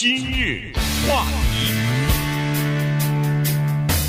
今日话题，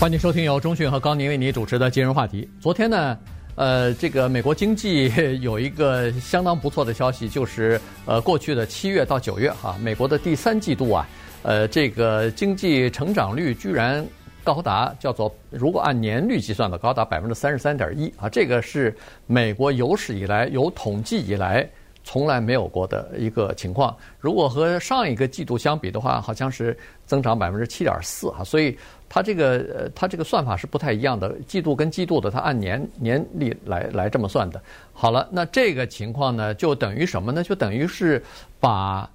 欢迎收听由中讯和高宁为你主持的今日话题。昨天呢，呃，这个美国经济 有一个相当不错的消息，就是呃，过去的七月到九月哈，美国的第三季度啊，呃，这个经济成长率居然高达叫做，如果按年率计算的，高达百分之三十三点一啊，这个是美国有史以来有统计以来。从来没有过的一个情况。如果和上一个季度相比的话，好像是增长百分之七点四哈。所以它这个呃，它这个算法是不太一样的。季度跟季度的，它按年年历来来这么算的。好了，那这个情况呢，就等于什么呢？就等于是把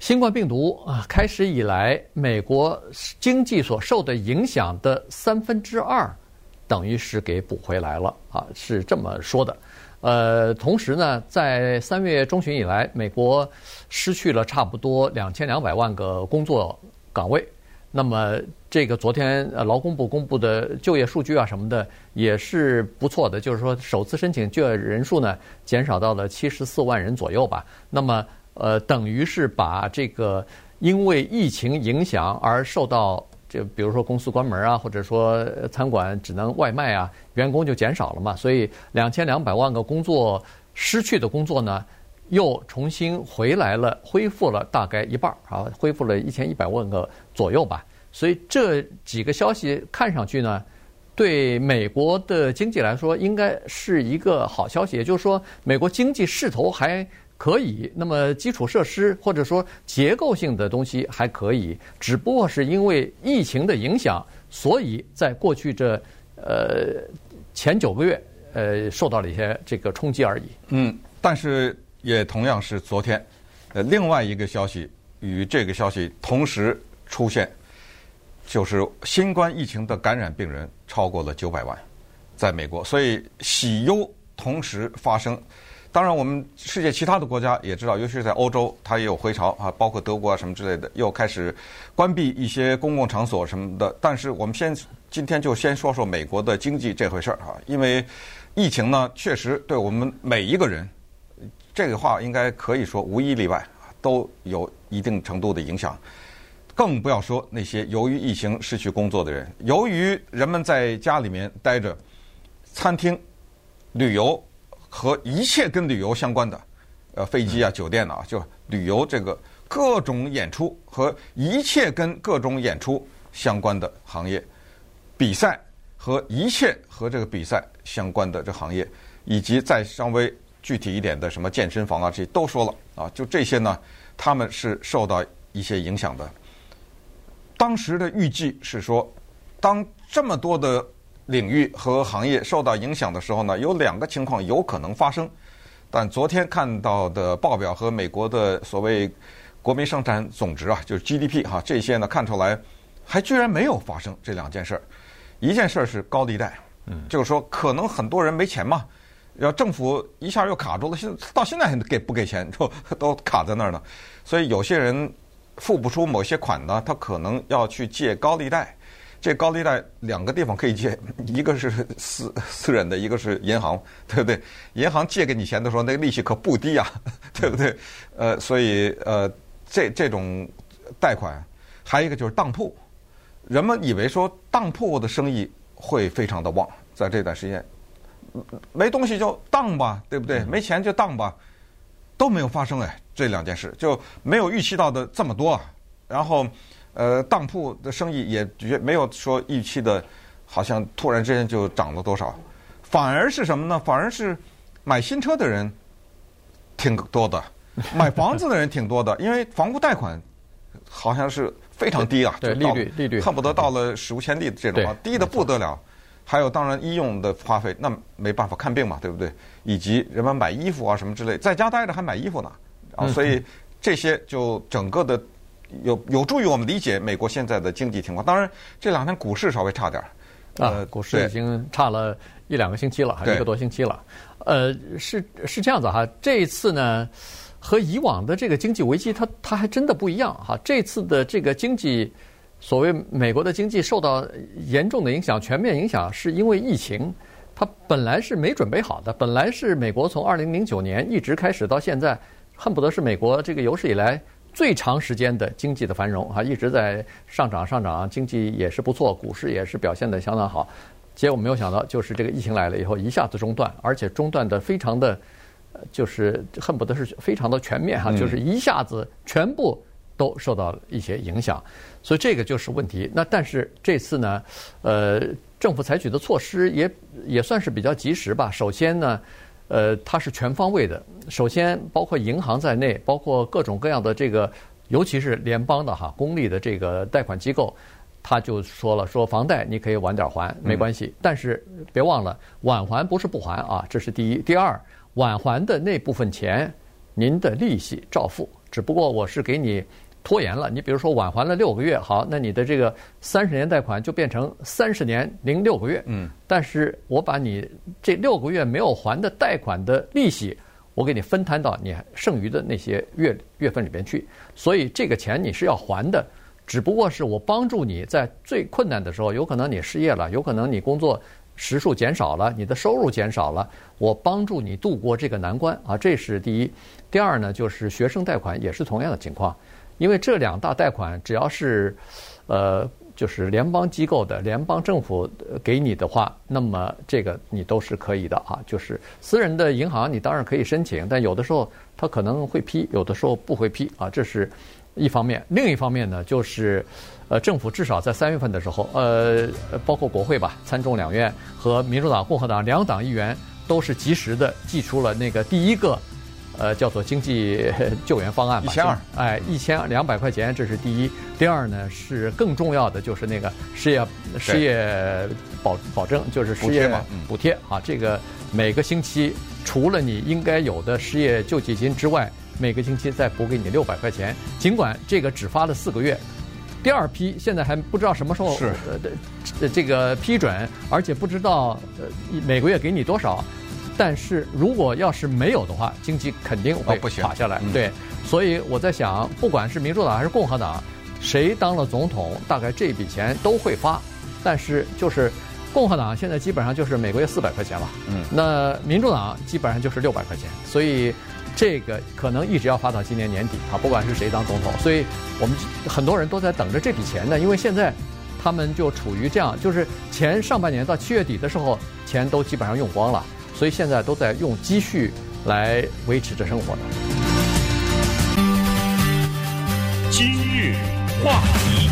新冠病毒啊开始以来美国经济所受的影响的三分之二，等于是给补回来了啊，是这么说的。呃，同时呢，在三月中旬以来，美国失去了差不多两千两百万个工作岗位。那么，这个昨天呃劳工部公布的就业数据啊什么的也是不错的，就是说首次申请就业人数呢减少到了七十四万人左右吧。那么，呃，等于是把这个因为疫情影响而受到。就比如说公司关门啊，或者说餐馆只能外卖啊，员工就减少了嘛，所以两千两百万个工作失去的工作呢，又重新回来了，恢复了大概一半儿啊，恢复了一千一百万个左右吧。所以这几个消息看上去呢，对美国的经济来说应该是一个好消息，也就是说美国经济势头还。可以，那么基础设施或者说结构性的东西还可以，只不过是因为疫情的影响，所以在过去这呃前九个月呃受到了一些这个冲击而已。嗯，但是也同样是昨天，呃，另外一个消息与这个消息同时出现，就是新冠疫情的感染病人超过了九百万，在美国，所以喜忧同时发生。当然，我们世界其他的国家也知道，尤其是在欧洲，它也有回潮啊，包括德国啊什么之类的，又开始关闭一些公共场所什么的。但是我们先今天就先说说美国的经济这回事儿哈，因为疫情呢，确实对我们每一个人，这个话应该可以说无一例外都有一定程度的影响。更不要说那些由于疫情失去工作的人，由于人们在家里面待着，餐厅、旅游。和一切跟旅游相关的，呃，飞机啊、酒店啊，就旅游这个各种演出和一切跟各种演出相关的行业，比赛和一切和这个比赛相关的这行业，以及再稍微具体一点的什么健身房啊，这些都说了啊，就这些呢，他们是受到一些影响的。当时的预计是说，当这么多的。领域和行业受到影响的时候呢，有两个情况有可能发生。但昨天看到的报表和美国的所谓国民生产总值啊，就是 GDP 哈，这些呢看出来还居然没有发生这两件事儿。一件事儿是高利贷，嗯，就是说可能很多人没钱嘛，然后政府一下又卡住了，现到现在还给不给钱，都都卡在那儿呢。所以有些人付不出某些款呢，他可能要去借高利贷。这高利贷两个地方可以借，一个是私私人的，一个是银行，对不对？银行借给你钱的时候，那个利息可不低呀，对不对？呃，所以呃，这这种贷款，还有一个就是当铺，人们以为说当铺的生意会非常的旺，在这段时间，没东西就当吧，对不对？没钱就当吧，都没有发生哎，这两件事就没有预期到的这么多啊，然后。呃，当铺的生意也绝没有说预期的，好像突然之间就涨了多少，反而是什么呢？反而是买新车的人挺多的，买房子的人挺多的，因为房屋贷款好像是非常低啊，对，利率利率恨不得到了史无前例的这种啊，低的不得了。还有当然医用的花费，那没办法看病嘛，对不对？以及人们买衣服啊什么之类，在家待着还买衣服呢，啊，所以这些就整个的。有有助于我们理解美国现在的经济情况。当然，这两天股市稍微差点儿，啊，股市已经差了一两个星期了，还一个多星期了。呃，是是这样子哈，这一次呢，和以往的这个经济危机，它它还真的不一样哈。这次的这个经济，所谓美国的经济受到严重的影响、全面影响，是因为疫情，它本来是没准备好的。本来是美国从二零零九年一直开始到现在，恨不得是美国这个有史以来。最长时间的经济的繁荣啊，一直在上涨上涨，经济也是不错，股市也是表现的相当好。结果没有想到，就是这个疫情来了以后，一下子中断，而且中断的非常的，就是恨不得是非常的全面哈，就是一下子全部都受到了一些影响。所以这个就是问题。那但是这次呢，呃，政府采取的措施也也算是比较及时吧。首先呢。呃，它是全方位的。首先，包括银行在内，包括各种各样的这个，尤其是联邦的哈公立的这个贷款机构，他就说了，说房贷你可以晚点还，没关系。但是别忘了，晚还不是不还啊，这是第一。第二，晚还的那部分钱，您的利息照付，只不过我是给你。拖延了，你比如说晚还了六个月，好，那你的这个三十年贷款就变成三十年零六个月。嗯，但是我把你这六个月没有还的贷款的利息，我给你分摊到你剩余的那些月月份里边去。所以这个钱你是要还的，只不过是我帮助你在最困难的时候，有可能你失业了，有可能你工作时数减少了，你的收入减少了，我帮助你度过这个难关啊，这是第一。第二呢，就是学生贷款也是同样的情况。因为这两大贷款，只要是，呃，就是联邦机构的联邦政府给你的话，那么这个你都是可以的啊。就是私人的银行，你当然可以申请，但有的时候他可能会批，有的时候不会批啊。这是一方面。另一方面呢，就是呃，政府至少在三月份的时候，呃，包括国会吧，参众两院和民主党、共和党两党议员都是及时的寄出了那个第一个。呃，叫做经济救援方案吧，一千二，哎，一千两百块钱，这是第一。第二呢，是更重要的，就是那个失业失业保保证，就是失业补贴啊。这个每个星期除了你应该有的失业救济金之外，每个星期再补给你六百块钱。尽管这个只发了四个月，第二批现在还不知道什么时候是呃这个批准，而且不知道呃每个月给你多少。但是如果要是没有的话，经济肯定会垮下来。哦嗯、对，所以我在想，不管是民主党还是共和党，谁当了总统，大概这笔钱都会发。但是就是共和党现在基本上就是每个月四百块钱了。嗯。那民主党基本上就是六百块钱，所以这个可能一直要发到今年年底啊，不管是谁当总统。所以我们很多人都在等着这笔钱呢，因为现在他们就处于这样，就是前上半年到七月底的时候，钱都基本上用光了。所以现在都在用积蓄来维持着生活的。今日话题，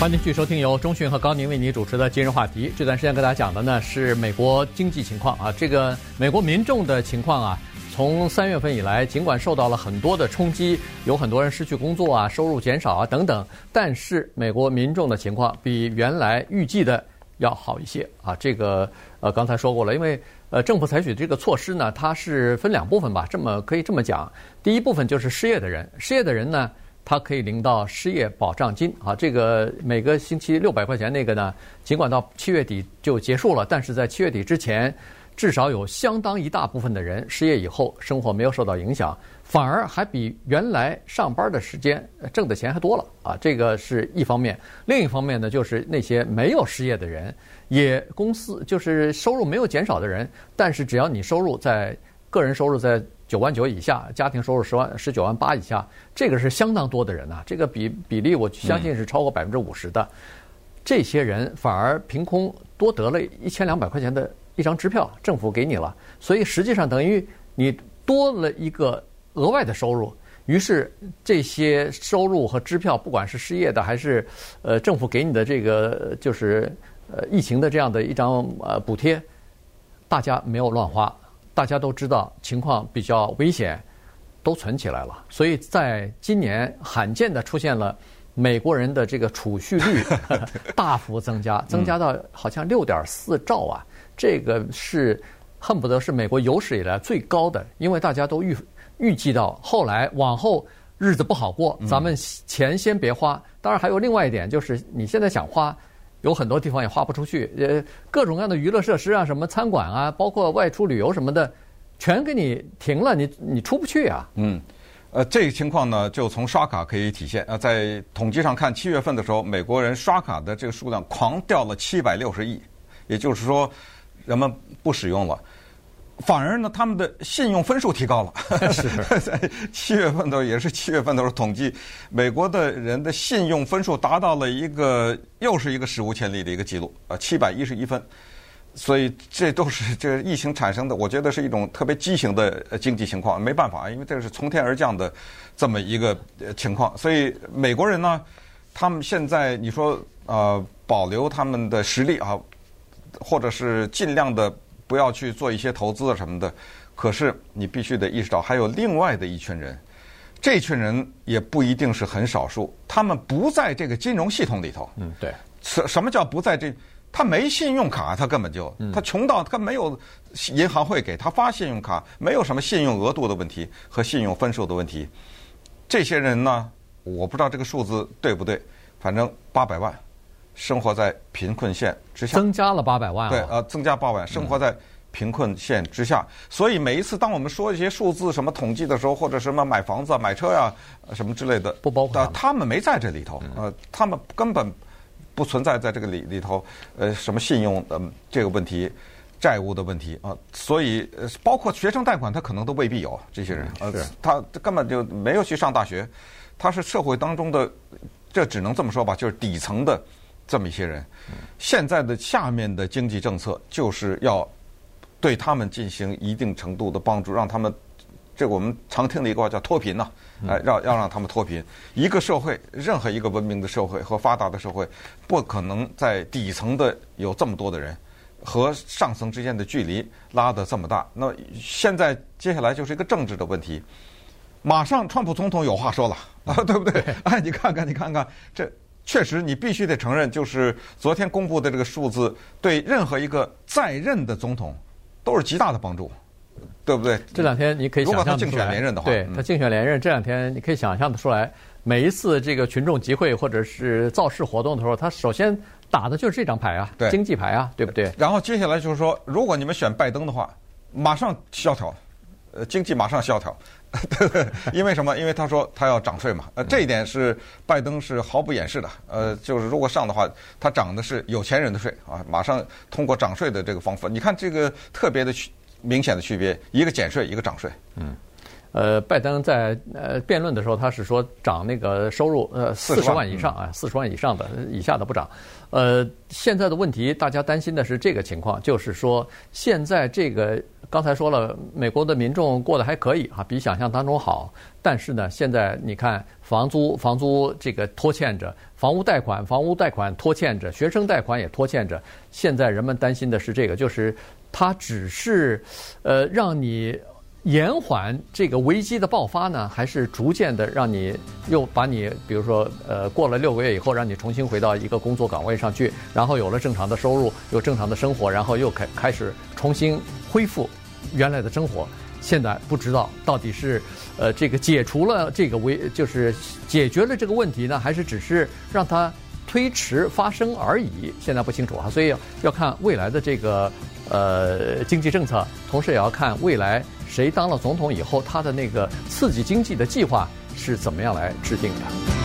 欢迎继续收听由钟讯和高宁为您主持的今日话题。这段时间跟大家讲的呢是美国经济情况啊，这个美国民众的情况啊，从三月份以来，尽管受到了很多的冲击，有很多人失去工作啊，收入减少啊等等，但是美国民众的情况比原来预计的要好一些啊。这个呃刚才说过了，因为。呃，政府采取这个措施呢，它是分两部分吧，这么可以这么讲。第一部分就是失业的人，失业的人呢，他可以领到失业保障金啊，这个每个星期六百块钱那个呢，尽管到七月底就结束了，但是在七月底之前，至少有相当一大部分的人失业以后，生活没有受到影响，反而还比原来上班的时间挣的钱还多了啊，这个是一方面。另一方面呢，就是那些没有失业的人。也公司就是收入没有减少的人，但是只要你收入在个人收入在九万九以下，家庭收入十万十九万八以下，这个是相当多的人呐。这个比比例我相信是超过百分之五十的。这些人反而凭空多得了一千两百块钱的一张支票，政府给你了，所以实际上等于你多了一个额外的收入。于是这些收入和支票，不管是失业的还是呃政府给你的这个就是。呃，疫情的这样的一张呃补贴，大家没有乱花，大家都知道情况比较危险，都存起来了。所以在今年罕见的出现了美国人的这个储蓄率 大幅增加，增加到好像六点四兆啊，这个是恨不得是美国有史以来最高的，因为大家都预预计到后来往后日子不好过，咱们钱先别花。当然还有另外一点，就是你现在想花。有很多地方也花不出去，呃，各种各样的娱乐设施啊，什么餐馆啊，包括外出旅游什么的，全给你停了，你你出不去啊。嗯，呃，这个情况呢，就从刷卡可以体现。呃，在统计上看，七月份的时候，美国人刷卡的这个数量狂掉了七百六十亿，也就是说，人们不使用了。反而呢，他们的信用分数提高了。是在 七月份的时候，也是七月份的时候统计，美国的人的信用分数达到了一个又是一个史无前例的一个记录啊，七百一十一分。所以这都是这疫情产生的，我觉得是一种特别畸形的经济情况，没办法，因为这是从天而降的这么一个情况。所以美国人呢，他们现在你说呃保留他们的实力啊，或者是尽量的。不要去做一些投资啊什么的，可是你必须得意识到，还有另外的一群人，这群人也不一定是很少数，他们不在这个金融系统里头。嗯，对。什什么叫不在这？他没信用卡，他根本就他穷到他没有银行会给他发信用卡，没有什么信用额度的问题和信用分数的问题。这些人呢，我不知道这个数字对不对，反正八百万。生活在贫困线之下，增加了八百万。对，呃，增加八百万，生活在贫困线之下。嗯、所以每一次当我们说一些数字什么统计的时候，或者什么买房子、买车呀、啊、什么之类的，不包括他们，他们没在这里头，呃，他们根本不存在在这个里里头，呃，什么信用的这个问题、债务的问题啊。所以，呃，包括学生贷款，他可能都未必有这些人，呃，他根本就没有去上大学，他是社会当中的，这只能这么说吧，就是底层的。这么一些人，现在的下面的经济政策就是要对他们进行一定程度的帮助，让他们这个我们常听的一个话叫脱贫呐，哎，要要让他们脱贫。一个社会，任何一个文明的社会和发达的社会，不可能在底层的有这么多的人和上层之间的距离拉得这么大。那现在接下来就是一个政治的问题，马上川普总统有话说了啊，对不对？哎，你看看，你看看这。确实，你必须得承认，就是昨天公布的这个数字，对任何一个在任的总统都是极大的帮助，对不对？这两天你可以想象得出来，如果他竞选连任的话，对他竞选连任，这两天你可以想象得出来，每一次这个群众集会或者是造势活动的时候，他首先打的就是这张牌啊，对经济牌啊，对不对？然后接下来就是说，如果你们选拜登的话，马上萧条，呃，经济马上萧条。对对，因为什么？因为他说他要涨税嘛，呃，这一点是拜登是毫不掩饰的。呃，就是如果上的话，他涨的是有钱人的税啊，马上通过涨税的这个方法。你看这个特别的区明显的区别，一个减税，一个涨税。嗯，呃，拜登在呃辩论的时候，他是说涨那个收入呃四十万以上啊，四十万以上的以下的不涨。呃，现在的问题，大家担心的是这个情况，就是说现在这个。刚才说了，美国的民众过得还可以啊，比想象当中好。但是呢，现在你看，房租房租这个拖欠着，房屋贷款房屋贷款拖欠着，学生贷款也拖欠着。现在人们担心的是这个，就是它只是呃让你。延缓这个危机的爆发呢，还是逐渐的让你又把你，比如说，呃，过了六个月以后，让你重新回到一个工作岗位上去，然后有了正常的收入，有正常的生活，然后又开开始重新恢复原来的生活。现在不知道到底是，呃，这个解除了这个危，就是解决了这个问题呢，还是只是让它推迟发生而已？现在不清楚啊，所以要看未来的这个呃经济政策，同时也要看未来。谁当了总统以后，他的那个刺激经济的计划是怎么样来制定的？